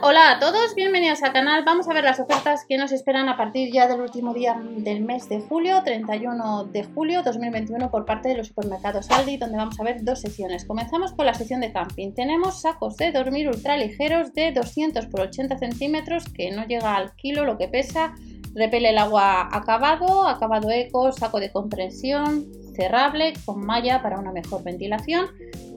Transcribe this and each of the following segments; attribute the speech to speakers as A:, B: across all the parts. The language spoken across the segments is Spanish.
A: Hola a todos, bienvenidos al canal. Vamos a ver las ofertas que nos esperan a partir ya del último día del mes de julio, 31 de julio 2021 por parte de los supermercados Aldi, donde vamos a ver dos secciones. Comenzamos con la sección de camping. Tenemos sacos de dormir ultra ligeros de 200 por 80 centímetros que no llega al kilo lo que pesa. Repele el agua acabado, acabado eco, saco de compresión, cerrable con malla para una mejor ventilación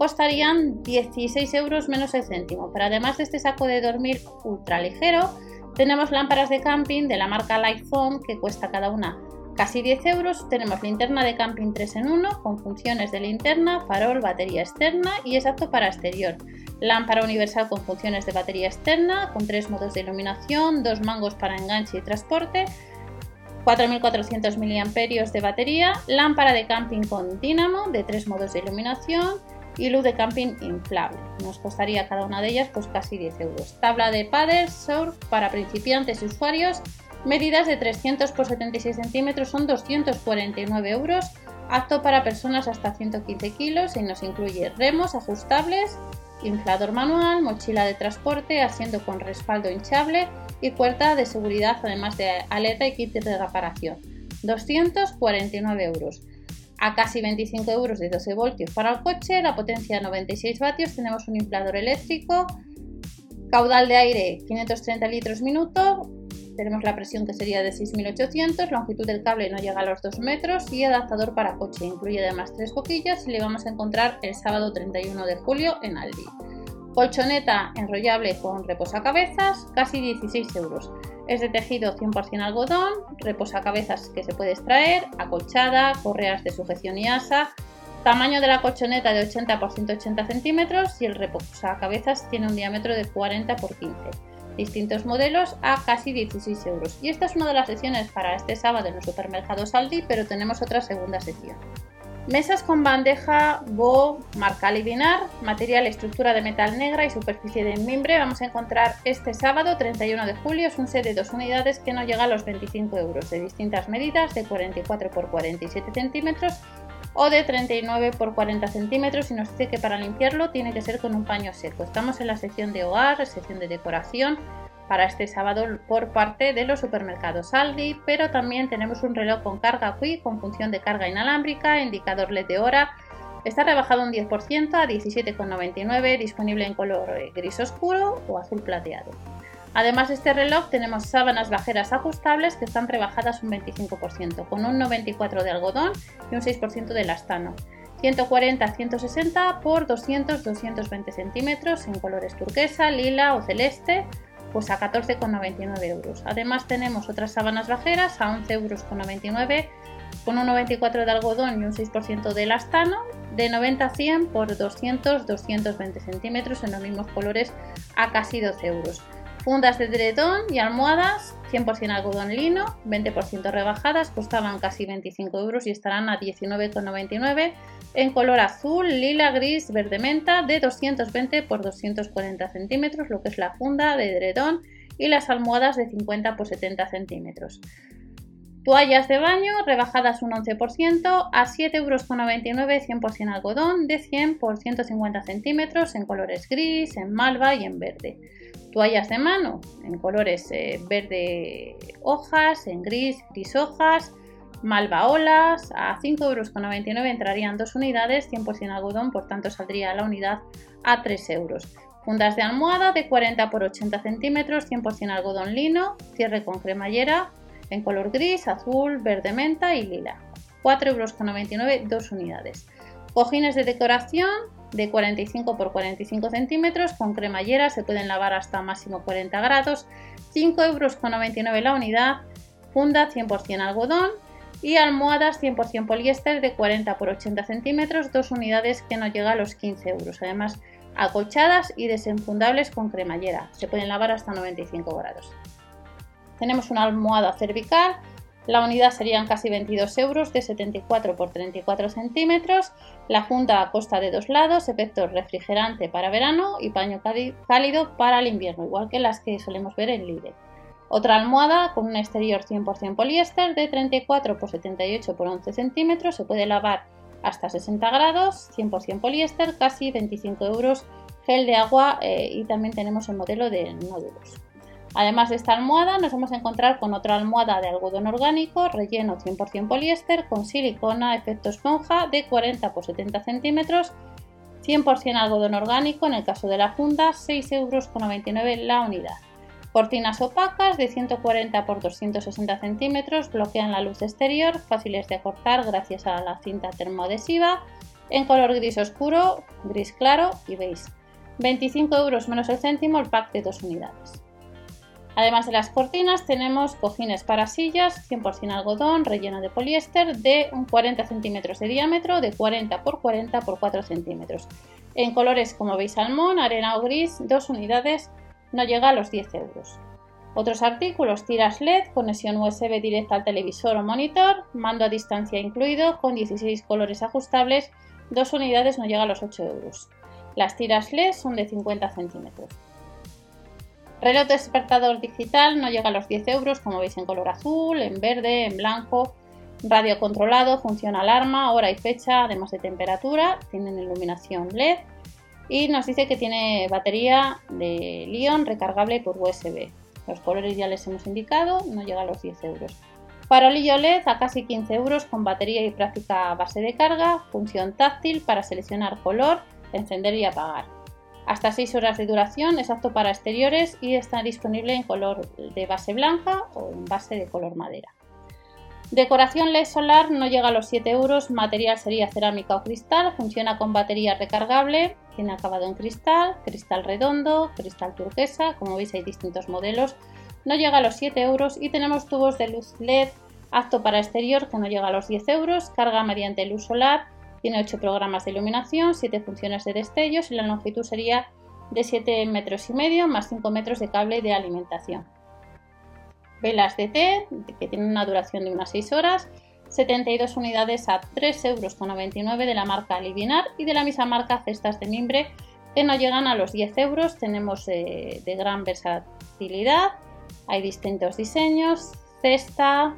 A: costarían 16 euros menos el céntimo. Pero además de este saco de dormir ultra ligero, tenemos lámparas de camping de la marca Lightphone que cuesta cada una casi 10 euros. Tenemos linterna de camping 3 en 1 con funciones de linterna, farol, batería externa y es apto para exterior. Lámpara universal con funciones de batería externa, con tres modos de iluminación, dos mangos para enganche y transporte, 4.400 mAh de batería, lámpara de camping con dínamo de tres modos de iluminación, y luz de camping inflable. Nos costaría cada una de ellas pues casi 10 euros. Tabla de paddle surf para principiantes y usuarios. Medidas de 300 por 76 centímetros son 249 euros. Apto para personas hasta 115 kilos y nos incluye remos ajustables, inflador manual, mochila de transporte, asiento con respaldo hinchable y puerta de seguridad además de aleta y kit de reparación. 249 euros a casi 25 euros de 12 voltios para el coche, la potencia 96 vatios, tenemos un inflador eléctrico, caudal de aire 530 litros minuto, tenemos la presión que sería de 6800, longitud del cable no llega a los 2 metros y adaptador para coche, incluye además tres boquillas y le vamos a encontrar el sábado 31 de julio en Aldi. Colchoneta enrollable con reposacabezas, casi 16 euros. Es de tejido 100% algodón, reposacabezas que se puede extraer, acolchada, correas de sujeción y asa. Tamaño de la colchoneta de 80 por 180 centímetros y el reposacabezas tiene un diámetro de 40 por 15. Distintos modelos a casi 16 euros. Y esta es una de las secciones para este sábado en los supermercados Aldi, pero tenemos otra segunda sección. Mesas con bandeja Bo marca Livinar, material estructura de metal negra y superficie de mimbre. Vamos a encontrar este sábado 31 de julio. Es un set de dos unidades que no llega a los 25 euros, de distintas medidas, de 44 x 47 centímetros o de 39 x 40 centímetros y nos dice que para limpiarlo tiene que ser con un paño seco. Estamos en la sección de hogar, sección de decoración para este sábado por parte de los supermercados Aldi, pero también tenemos un reloj con carga Quick con función de carga inalámbrica, indicador LED de hora. Está rebajado un 10% a 17,99, disponible en color gris oscuro o azul plateado. Además de este reloj tenemos sábanas bajeras ajustables que están rebajadas un 25%, con un 94 de algodón y un 6% de lastano. 140-160 por 200-220 centímetros en colores turquesa, lila o celeste pues a 14,99 euros. Además tenemos otras sábanas bajeras a 11,99 euros con un 94 de algodón y un 6% de elastano, de 90 a 100 por 200-220 centímetros en los mismos colores a casi 12 euros. Fundas de dredón y almohadas 100% algodón lino, 20% rebajadas, costaban casi 25 euros y estarán a 19,99 en color azul, lila, gris, verde menta de 220 por 240 centímetros, lo que es la funda de dredón y las almohadas de 50 por 70 centímetros. Toallas de baño rebajadas un 11% a 7,99 euros 100% algodón de 100 por 150 centímetros en colores gris, en malva y en verde. Toallas de mano en colores eh, verde hojas, en gris, gris hojas, malva olas. A 5,99 euros entrarían dos unidades, 100% algodón, por tanto saldría la unidad a 3 euros. Fundas de almohada de 40 por 80 centímetros, 100% algodón lino, cierre con cremallera en color gris, azul, verde menta y lila. 4,99 euros dos unidades. Cojines de decoración de 45 por 45 centímetros con cremallera, se pueden lavar hasta máximo 40 grados, 5,99 euros la unidad, funda 100% algodón y almohadas 100% poliéster de 40 por 80 centímetros, dos unidades que no llega a los 15 euros, además acolchadas y desenfundables con cremallera, se pueden lavar hasta 95 grados. Tenemos una almohada cervical la unidad serían casi 22 euros de 74 por 34 centímetros. La funda costa de dos lados, efecto refrigerante para verano y paño cálido para el invierno, igual que las que solemos ver en Lidl. Otra almohada con un exterior 100% poliéster de 34 por 78 por 11 centímetros. Se puede lavar hasta 60 grados, 100% poliéster, casi 25 euros gel de agua eh, y también tenemos el modelo de nódulos. Además de esta almohada nos vamos a encontrar con otra almohada de algodón orgánico relleno 100% poliéster con silicona efecto esponja de 40 x 70 centímetros 100% algodón orgánico en el caso de la funda 6,99 euros la unidad. Cortinas opacas de 140 x 260 centímetros bloquean la luz exterior, fáciles de acortar gracias a la cinta termoadhesiva, en color gris oscuro, gris claro y beige. 25 euros menos el céntimo el pack de dos unidades. Además de las cortinas tenemos cojines para sillas 100% algodón relleno de poliéster de 40 centímetros de diámetro de 40 x 40 x 4 centímetros. En colores como veis salmón, arena o gris, dos unidades no llega a los 10 euros. Otros artículos, tiras LED, conexión USB directa al televisor o monitor, mando a distancia incluido, con 16 colores ajustables, dos unidades no llega a los 8 euros. Las tiras LED son de 50 centímetros. Reloj despertador digital no llega a los 10 euros, como veis en color azul, en verde, en blanco. Radio controlado, funciona alarma, hora y fecha, además de temperatura. Tienen iluminación LED. Y nos dice que tiene batería de Lion recargable por USB. Los colores ya les hemos indicado, no llega a los 10 euros. Farolillo LED a casi 15 euros con batería y práctica base de carga, función táctil para seleccionar color, encender y apagar hasta 6 horas de duración, es apto para exteriores y está disponible en color de base blanca o en base de color madera. Decoración LED solar no llega a los 7 euros, material sería cerámica o cristal, funciona con batería recargable, tiene acabado en cristal, cristal redondo, cristal turquesa, como veis hay distintos modelos, no llega a los 7 euros y tenemos tubos de luz LED apto para exterior que no llega a los 10 euros, carga mediante luz solar, tiene 8 programas de iluminación, 7 funciones de destellos y la longitud sería de 7 metros y medio más 5 metros de cable de alimentación. Velas de té, que tienen una duración de unas 6 horas, 72 unidades a 3,99 euros de la marca Livinar y de la misma marca cestas de mimbre que no llegan a los 10 euros. Tenemos eh, de gran versatilidad, hay distintos diseños, cesta,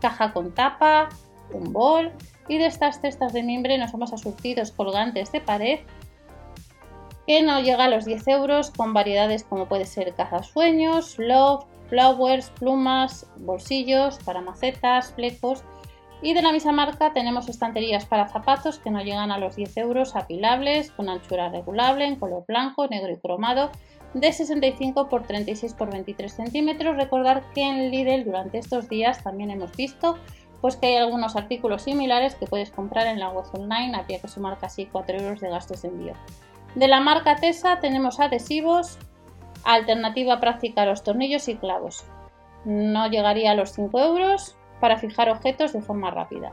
A: caja con tapa, un bol y de estas cestas de mimbre nos vamos a surtidos colgantes de pared que no llega a los 10 euros con variedades como puede ser cazasueños, love, flowers, plumas, bolsillos para macetas, flecos y de la misma marca tenemos estanterías para zapatos que no llegan a los 10 euros apilables con anchura regulable en color blanco, negro y cromado de 65 x 36 x 23 centímetros. Recordar que en Lidl durante estos días también hemos visto pues que hay algunos artículos similares que puedes comprar en la web online, habría que sumar casi 4 euros de gastos de envío. De la marca Tesa tenemos adhesivos, alternativa práctica a los tornillos y clavos. No llegaría a los 5 euros para fijar objetos de forma rápida.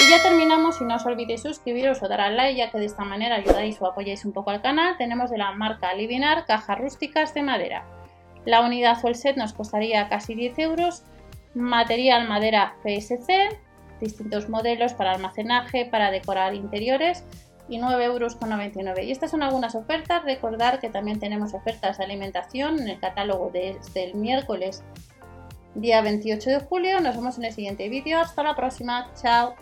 A: Y ya terminamos y no os olvidéis suscribiros o dar al like ya que de esta manera ayudáis o apoyáis un poco al canal. Tenemos de la marca Livinar cajas rústicas de madera. La unidad o el set nos costaría casi 10 euros material madera PSC, distintos modelos para almacenaje, para decorar interiores y 9,99 euros. Y estas son algunas ofertas. Recordar que también tenemos ofertas de alimentación en el catálogo desde el miércoles día 28 de julio. Nos vemos en el siguiente vídeo. Hasta la próxima. Chao.